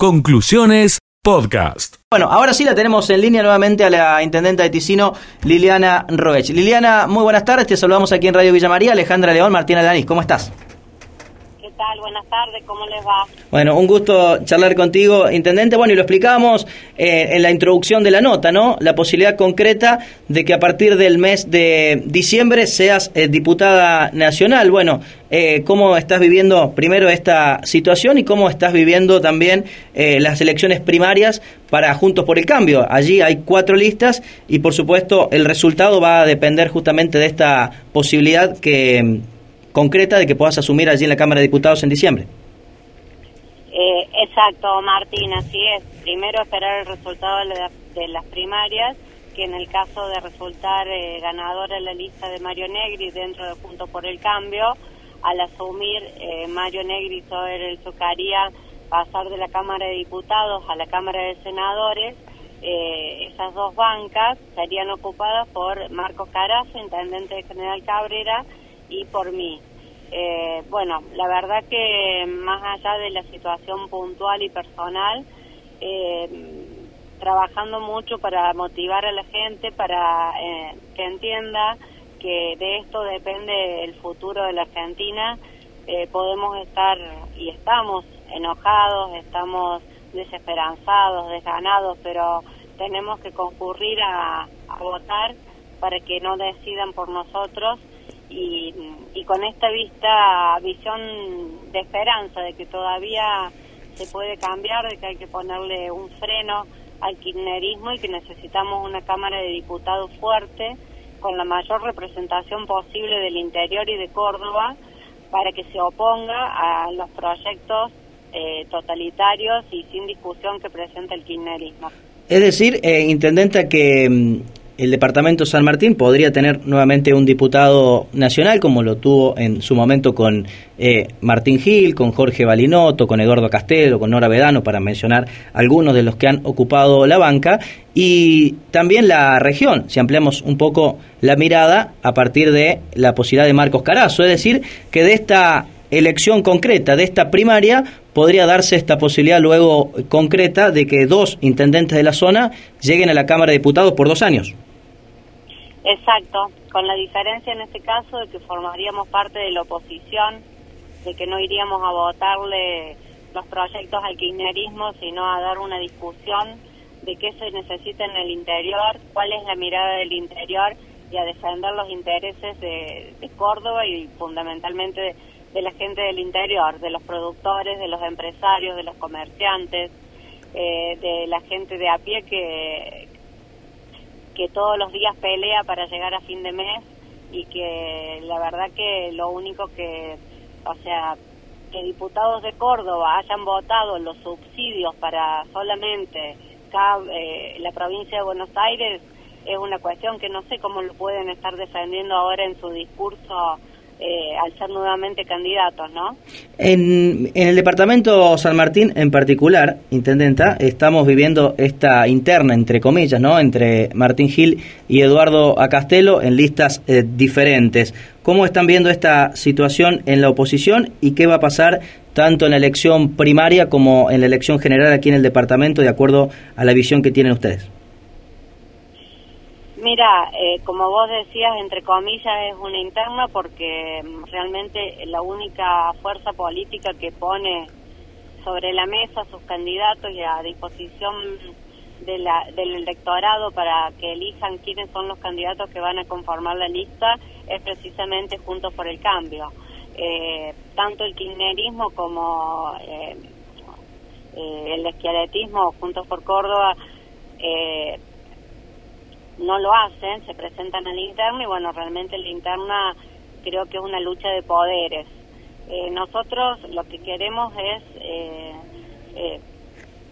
Conclusiones Podcast. Bueno, ahora sí la tenemos en línea nuevamente a la intendenta de Ticino, Liliana Roech. Liliana, muy buenas tardes, te saludamos aquí en Radio Villa María, Alejandra León, Martina Lanís, ¿cómo estás? Buenas tardes, ¿cómo les va? Bueno, un gusto charlar contigo, intendente. Bueno, y lo explicábamos eh, en la introducción de la nota, ¿no? La posibilidad concreta de que a partir del mes de diciembre seas eh, diputada nacional. Bueno, eh, ¿cómo estás viviendo primero esta situación y cómo estás viviendo también las elecciones primarias para Juntos por el Cambio? Allí hay cuatro listas y, por supuesto, el resultado va a depender justamente de esta posibilidad que concreta de que puedas asumir allí en la Cámara de Diputados en diciembre. Eh, exacto, Martín, así es. Primero esperar el resultado de, las primarias, que en el caso de resultar eh, ganadora en la lista de Mario Negri dentro de Junto por el Cambio, al asumir eh, Mario Negri sobre el Zucaría pasar de la Cámara de Diputados a la Cámara de Senadores, eh, esas dos bancas serían ocupadas por Marcos Carazo, intendente de General Cabrera, y por mí. Eh, bueno, la verdad que más allá de la situación puntual y personal, eh, trabajando mucho para motivar a la gente, para eh, que entienda que de esto depende el futuro de la Argentina, podemos estar y estamos enojados, estamos desesperanzados, desganados, pero tenemos que concurrir a votar para que no decidan por nosotros y, y con esta vista, visión de esperanza de que todavía se puede cambiar, de que hay que ponerle un freno al kirchnerismo y que necesitamos una Cámara de Diputados fuerte con la mayor representación posible del interior y de Córdoba para que se oponga a los proyectos eh, totalitarios y sin discusión que presenta el kirchnerismo. Es decir, eh, Intendenta, que mm, el departamento San Martín podría tener nuevamente un diputado nacional, como lo tuvo en su momento con eh, Martín Gil, con Jorge Balinoto, con Eduardo Castelo, con Nora Vedano, para mencionar algunos de los que han ocupado la banca, y también la región, si ampliamos un poco la mirada a partir de la posibilidad de Marcos Carazo, es decir, que de esta elección concreta, de esta primaria, podría darse esta posibilidad luego concreta de que dos intendentes de la zona lleguen a la Cámara de Diputados por dos años. Exacto, con la diferencia en este caso de que formaríamos parte de la oposición, de que no iríamos a votarle los proyectos al kirchnerismo, sino a dar una discusión de qué se necesita en el interior, cuál es la mirada del interior y a defender los intereses de, Córdoba y fundamentalmente de, de, la gente del interior, de los productores, de los empresarios, de los comerciantes, eh, de la gente de a pie que, que todos los días pelea para llegar a fin de mes y que la verdad que lo único que, o sea, que diputados de Córdoba hayan votado los subsidios para solamente eh, la provincia de Buenos Aires es una cuestión que no sé cómo lo pueden estar defendiendo ahora en su discurso eh, al ser nuevamente candidatos, ¿no? En, en, el departamento San Martín en particular, Intendenta, estamos viviendo esta interna, entre comillas, ¿no? Entre Martín Gil y Eduardo Acastelo en listas eh, diferentes. ¿Cómo están viendo esta situación en la oposición y qué va a pasar tanto en la elección primaria como en la elección general aquí en el departamento, de acuerdo a la visión que tienen ustedes? Mira, eh, como vos decías, entre comillas, es una interna porque mm, realmente la única fuerza política que pone sobre la mesa sus candidatos y a disposición de la, del electorado para que elijan quiénes son los candidatos que van a conformar la lista es precisamente Juntos por el Cambio. Eh, tanto el kirchnerismo como eh, el esqueletismo Juntos por Córdoba eh, no lo hacen, se presentan en la interna y bueno, realmente la interna creo que es una lucha de poderes. Eh, nosotros lo que queremos es eh, eh,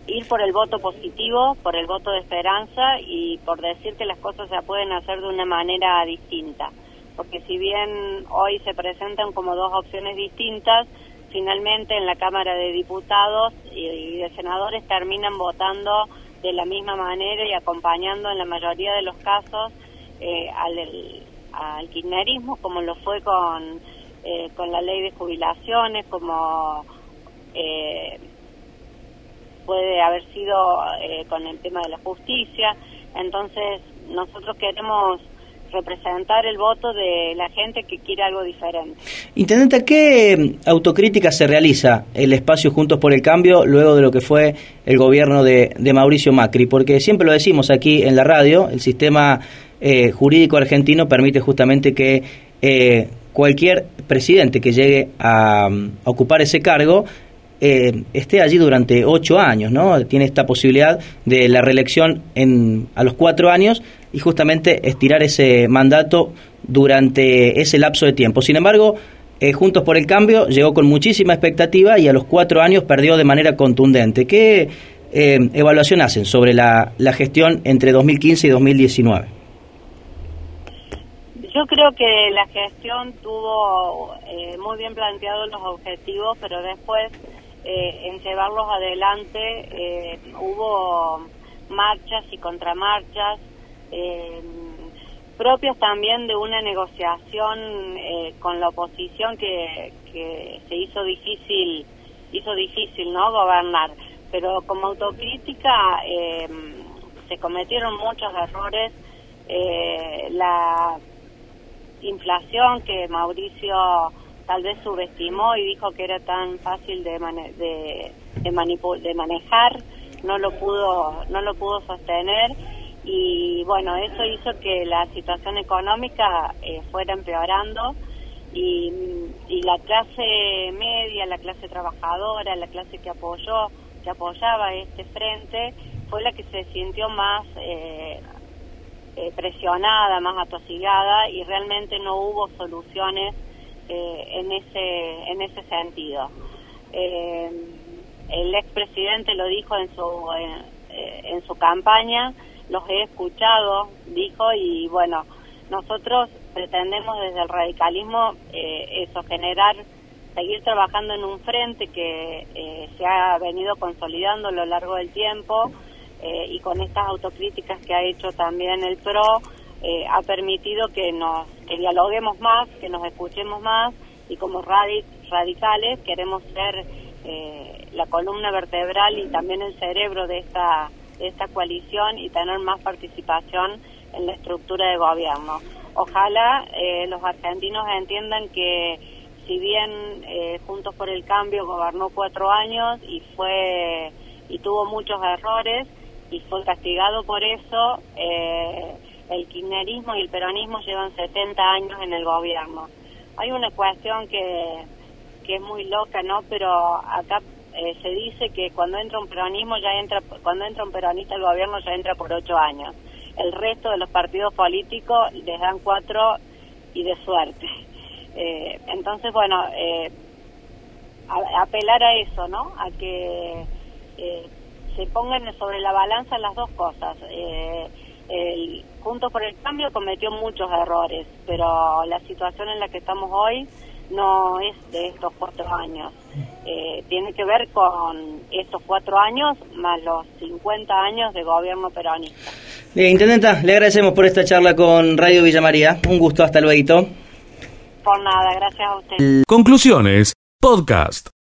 ir por el voto positivo, por el voto de esperanza y por decir que las cosas se pueden hacer de una manera distinta. Porque si bien hoy se presentan como dos opciones distintas, finalmente en la Cámara de Diputados y de Senadores terminan votando de la misma manera y acompañando en la mayoría de los casos eh, al, al kirchnerismo, como lo fue con, eh, con la ley de jubilaciones, como eh, puede haber sido eh, con el tema de la justicia. Entonces, nosotros queremos representar el voto de la gente que quiere algo diferente. Intendente, ¿qué autocrítica se realiza el espacio Juntos por el Cambio luego de lo que fue el gobierno de, Mauricio Macri? Porque siempre lo decimos aquí en la radio, el sistema eh, jurídico argentino permite justamente que eh, cualquier presidente que llegue a ocupar ese cargo eh, esté allí durante ocho años, ¿no? Tiene esta posibilidad de la reelección en, a los cuatro años y justamente estirar ese mandato durante ese lapso de tiempo. Sin embargo, eh, Juntos por el Cambio llegó con muchísima expectativa y a los cuatro años perdió de manera contundente. ¿Qué eh, evaluación hacen sobre la, la gestión entre 2015 y 2019? Yo creo que la gestión tuvo muy bien planteados los objetivos, pero después eh, en llevarlos adelante eh, hubo marchas y contramarchas eh, propias también de una negociación con la oposición que, que se hizo difícil hizo difícil no gobernar. Pero como autocrítica se cometieron muchos errores la inflación que Mauricio tal vez subestimó y dijo que era tan fácil de de, de, manejar no lo pudo no lo pudo sostener. Y bueno eso hizo que la situación económica eh, fuera empeorando y, y, la clase media la clase trabajadora la clase que apoyó que apoyaba este frente fue la que se sintió más eh, eh, presionada más atosigada y realmente no hubo soluciones eh, en ese en ese sentido. Eh, el expresidente lo dijo en su eh, en su campaña, los he escuchado, dijo y bueno, nosotros pretendemos desde el radicalismo eso generar seguir trabajando en un frente que se ha venido consolidando a lo largo del tiempo y con estas autocríticas que ha hecho también el PRO, eh, ha permitido que nos que dialoguemos más, que nos escuchemos más y como radicales queremos ser eh, la columna vertebral y también el cerebro de esta, esta coalición y tener más participación en la estructura de gobierno. Ojalá eh, los argentinos entiendan que si bien Juntos por el Cambio gobernó cuatro años y fue y tuvo muchos errores y fue castigado por eso, eh, el kirchnerismo y el peronismo llevan 70 años en el gobierno. Hay una cuestión que, que es muy loca, ¿no? Pero acá eh, se dice que cuando entra un peronismo ya entra, cuando entra un peronista al gobierno ya entra por ocho años. El resto de los partidos políticos les dan cuatro y de suerte. Eh, entonces, bueno, eh, apelar a eso, ¿no? A que se pongan sobre la balanza las dos cosas. El Juntos por el Cambio cometió muchos errores, pero la situación en la que estamos hoy no es de estos cuatro años. Eh, tiene que ver con estos cuatro años más los 50 años de gobierno peronista. Bien, Intendenta, le agradecemos por esta charla con Radio Villa María. Un gusto, hasta luego. Por nada, gracias a usted. Conclusiones, podcast.